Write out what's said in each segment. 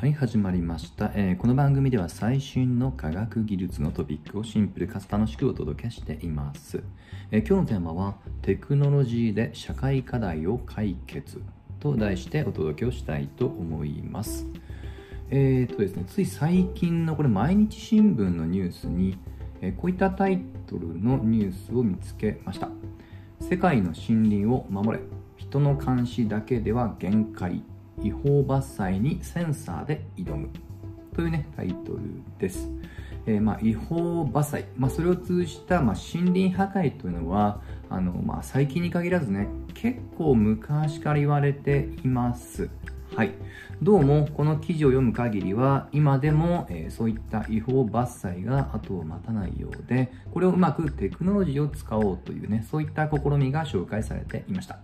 はい始まりました、えー、この番組では最新の科学技術のトピックをシンプルかつ楽しくお届けしています、えー、今日のテーマはテクノロジーで社会課題を解決と題してお届けをしたいと思います。えーとですね、つい最近のこれ毎日新聞のニュースに、えこういったタイトルのニュースを見つけました。世界の森林を守れ。人の監視だけでは限界。違法伐採にセンサーで挑む。というねタイトルです、えー、まあ、違法伐採、まあ、それを通じた、まあ、森林破壊というのはあの、まあ、最近に限らずね結構昔から言われています。はい、どうもこの記事を読む限りは今でも、えー、そういった違法伐採が後を待たないようでこれをうまくテクノロジーを使おうというねそういった試みが紹介されていました。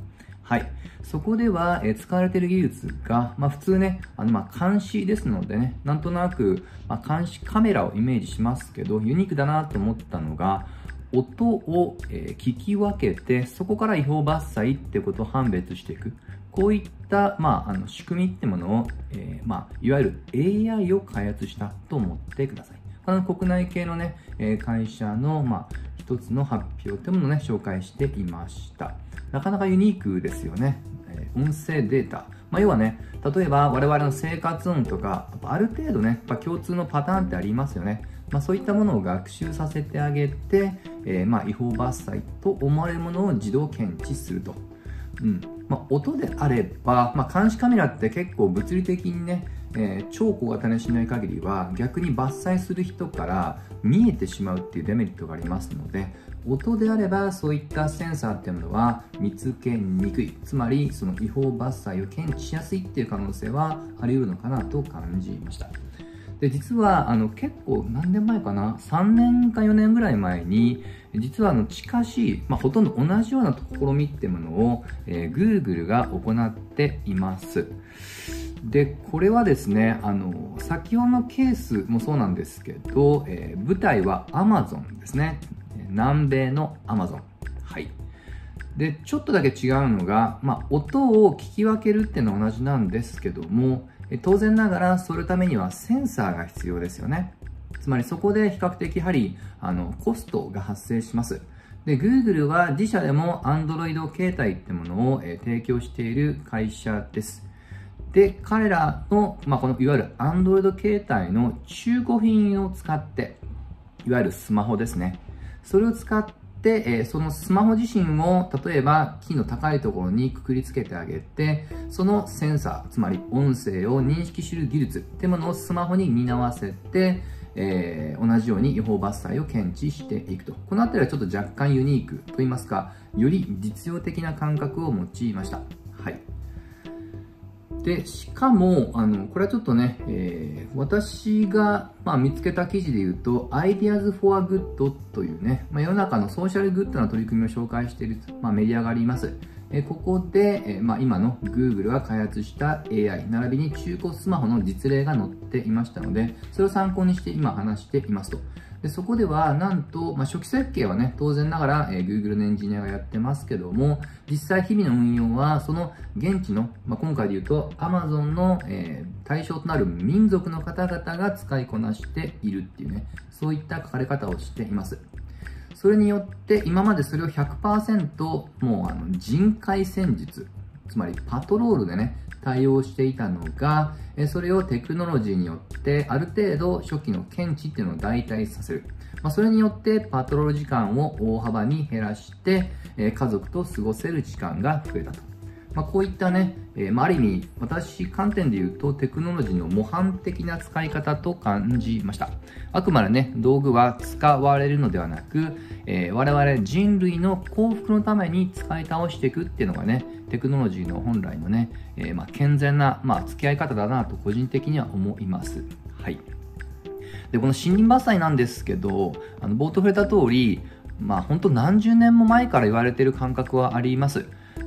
はい。そこでは、え使われている技術が、まあ、普通ね、あのまあ監視ですのでね、なんとなく、まあ、監視カメラをイメージしますけど、ユニークだなと思ったのが、音を、え聞き分けて、そこから違法伐採ってことを判別していく。こういった、まあ、あの仕組みってものを、えー、まあ、いわゆる AI を開発したと思ってください。この国内系のね、え会社の、まあ、一つの発表というものをね、紹介していました。なかなかユニークですよね。え音声データ。まあ、要はね、例えば我々の生活音とか、ある程度ね、やっ共通のパターンってありますよね。まあ、そういったものを学習させてあげて、えー、ま違法伐採と思われるものを自動検知すると。うんまあ、音であれば、まあ、監視カメラって結構物理的にね、えー、超小型にしない限りは逆に伐採する人から見えてしまうっていうデメリットがありますので音であればそういったセンサーっていうものは見つけにくい。つまりその違法伐採を検知しやすいっていう可能性はあり得るのかなと感じました。で実はあの結構何年前かな？3年か4年ぐらい前に実はあの近しい、まあ、ほとんど同じような試みっていうものを、えー、Google が行っています。でこれはですねあの先ほどのケースもそうなんですけど、えー、舞台は Amazon ですね。南米の Amazon はい。でちょっとだけ違うのが、まあ、音を聞き分けるっていうのは同じなんですけども当然ながらそのためにはセンサーが必要ですよね。つまりそこで比較的やはりあのコストが発生します。で、Google は自社でも Android 携帯ってものを、え提供している会社です。で、彼らの、まあ、このいわゆる Android 携帯の中古品を使って、いわゆるスマホですね。それを使って、えそのスマホ自身を、例えば木の高いところにくくりつけてあげて、そのセンサー、つまり音声を認識する技術ってものをスマホに担わせて、えー、同じように違法伐採を検知していくと。このあたりはちょっと若干ユニークと言いますか、より実用的な感覚を用いました。はい。で、しかも、あの、これはちょっとね、えー、私が、まあ、見つけた記事で言うと、Ideas for a Good というね、まあ、世の中のソーシャルグッドな取り組みを紹介している、まあ、メディアがあります。えここで、えまあ、今の Google が開発した AI 並びに中古スマホの実例が載っていましたのでそれを参考にして今話していますと。でそこではなんと、まあ、初期設計はね当然ながら、え Google のエンジニアがやってますけども実際日々の運用はその現地の、まあ、今回で言うと Amazon の、えー、対象となる民族の方々が使いこなしているっていうねそういった書かれ方をしています。それによって今までそれを100%もうあの人海戦術つまりパトロールでね対応していたのがそれをテクノロジーによってある程度初期の検知っていうのを代替させる、まあ、それによってパトロール時間を大幅に減らして家族と過ごせる時間が増えたと。まあ、こういったね、えー、まあ、ある意味、私観点で言うとテクノロジーの模範的な使い方と感じました。あくまでね、道具は使われるのではなく、えー、我々人類の幸福のために使い倒していくっていうのがね、テクノロジーの本来のね、えー、まあ、健全な、まあ、付き合い方だなと個人的には思います。はい。で、この森林伐採なんですけど、あの冒頭触れた通り、まあ本当何十年も前から言われている感覚はあります。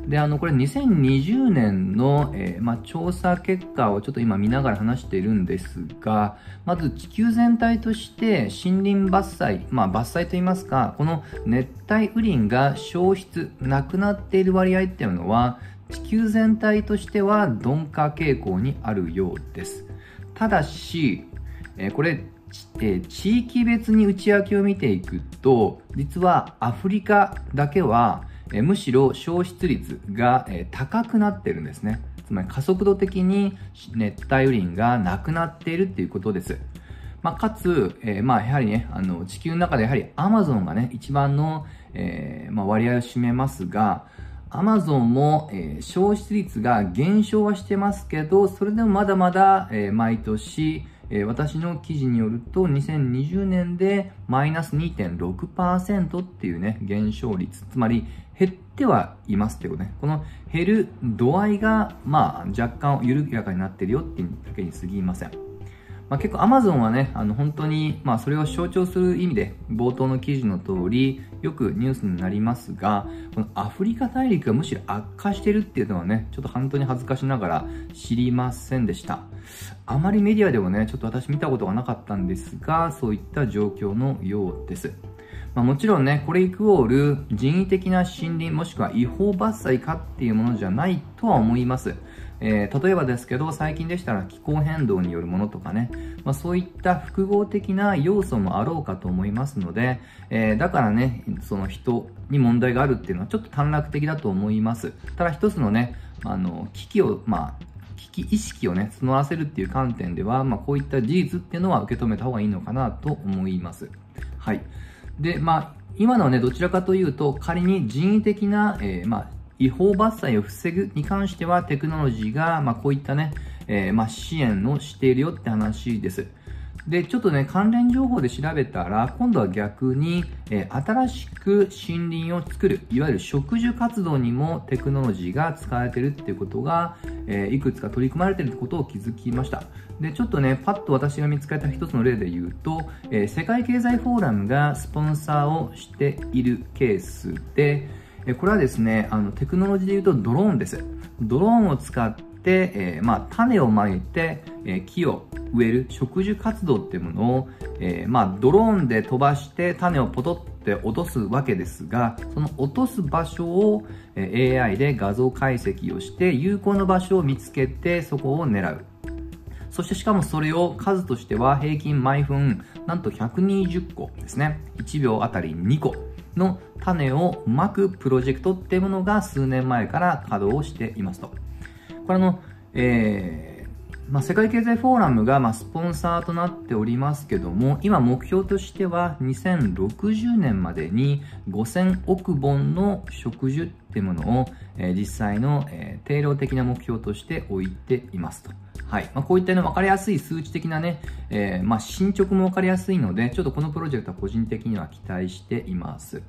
で、あの、これ2020年の、えー、まあ、調査結果をちょっと今見ながら話しているんですが、まず地球全体として森林伐採、まあ、伐採といいますか、この熱帯雨林が消失、なくなっている割合っていうのは、地球全体としては鈍化傾向にあるようです。ただし、えこれ、え地域別に内訳を見ていくと、実はアフリカだけは、えむしろ消失率が、え高くなってるんですね。つまり加速度的に熱帯雨林がなくなっているっていうことです。まあ、かつ、えー、まあ、やはりね、あの、地球の中でやはりアマゾンがね、一番の、えー、まあ、割合を占めますが、アマゾンも、えー、消失率が減少はしてますけど、それでもまだまだ、え、毎年、えー、私の記事によると、2020年でマイナス2.6%っていうね、減少率。つまり、減ってはいますけどね、この減る度合いが、まあ、若干緩やかになってるよっていうだけに過ぎません。まあ、結構 Amazon はね、あの本当に、まあ、それを象徴する意味で、冒頭の記事の通り、よくニュースになりますが、このアフリカ大陸がむしろ悪化してるっていうのはね、ちょっと本当に恥ずかしながら知りませんでした。あまりメディアでもね、ちょっと私見たことがなかったんですが、そういった状況のようです。まあ、もちろんね、これイクオール人為的な森林もしくは違法伐採かっていうものじゃないとは思います。えー、例えばですけど、最近でしたら気候変動によるものとかね、まあ、そういった複合的な要素もあろうかと思いますので、えー、だからね、その人に問題があるっていうのはちょっと短絡的だと思います。ただ一つのね、あの、危機を、まあ、危機意識をね、募らせるっていう観点では、まあ、こういった事実っていうのは受け止めた方がいいのかなと思います。はい。で、まあ、今のはね、どちらかというと、仮に人為的な、えー、まあ、違法伐採を防ぐに関してはテクノロジーが、まあ、こういったね、えー、まあ、支援をしているよって話です。で、ちょっとね、関連情報で調べたら、今度は逆に、えー、新しく森林を作る、いわゆる植樹活動にもテクノロジーが使われてるっていうことが、えー、いくつか取り組まれてるってことを気づきました。で、ちょっとね、パッと私が見つかった一つの例で言うと、えー、世界経済フォーラムがスポンサーをしているケースで、これはですね、あの、テクノロジーで言うとドローンです。ドローンを使って、えー、まあ、種をまいて、えー、木を植える植樹活動っていうものを、えー、まあ、ドローンで飛ばして種をポトって落とすわけですが、その落とす場所を、え AI で画像解析をして、有効な場所を見つけて、そこを狙う。そしてしかもそれを数としては平均毎分なんと120個ですね。1秒あたり2個の種をまくプロジェクトっていうものが数年前から稼働をしていますと。これの、えー、まあ、世界経済フォーラムが、まあ、スポンサーとなっておりますけども、今目標としては2060年までに5000億本の植樹ってものを、えー、実際の、えー、定量的な目標として置いていますと。はい。まあ、こういったね、わかりやすい数値的なね、えー、まあ、進捗もわかりやすいので、ちょっとこのプロジェクトは個人的には期待しています。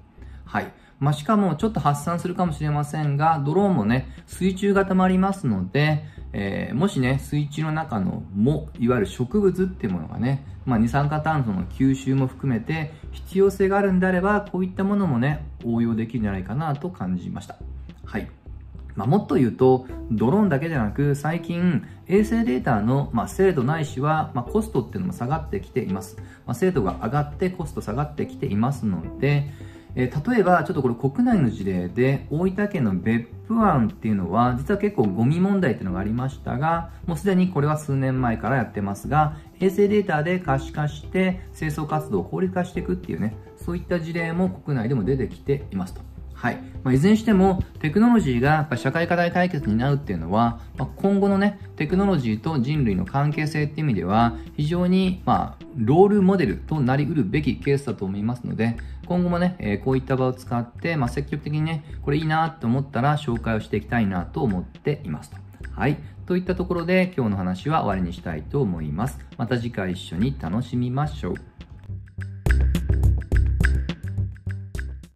はい。まあ、しかもちょっと発散するかもしれませんが、ドローンもね、水中型もありますので、えー、もしね、水中の中の藻、いわゆる植物っていうものがね、まあ、二酸化炭素の吸収も含めて必要性があるんであれば、こういったものもね、応用できるんじゃないかなと感じました。はい。まあ、もっと言うと、ドローンだけじゃなく、最近、衛星データの、まあ、精度ないしは、まあ、コストっていうのも下がってきています。まあ、精度が上がってコスト下がってきていますので、えー、例えば、ちょっとこれ国内の事例で、大分県の別府湾っていうのは、実は結構ゴミ問題っていうのがありましたが、もうすでにこれは数年前からやってますが、衛星データで可視化して清掃活動を効率化していくっていうね、そういった事例も国内でも出てきていますと。はい。まあ、いずれにしても、テクノロジーがやっぱ社会課題対決になるっていうのは、まあ、今後のね、テクノロジーと人類の関係性っていう意味では、非常に、まあ、ロールモデルとなりうるべきケースだと思いますので、今後もね、えー、こういった場を使って、まあ、積極的にね、これいいなと思ったら紹介をしていきたいなと思っていますと。はい。といったところで今日の話は終わりにしたいと思います。また次回一緒に楽しみましょう。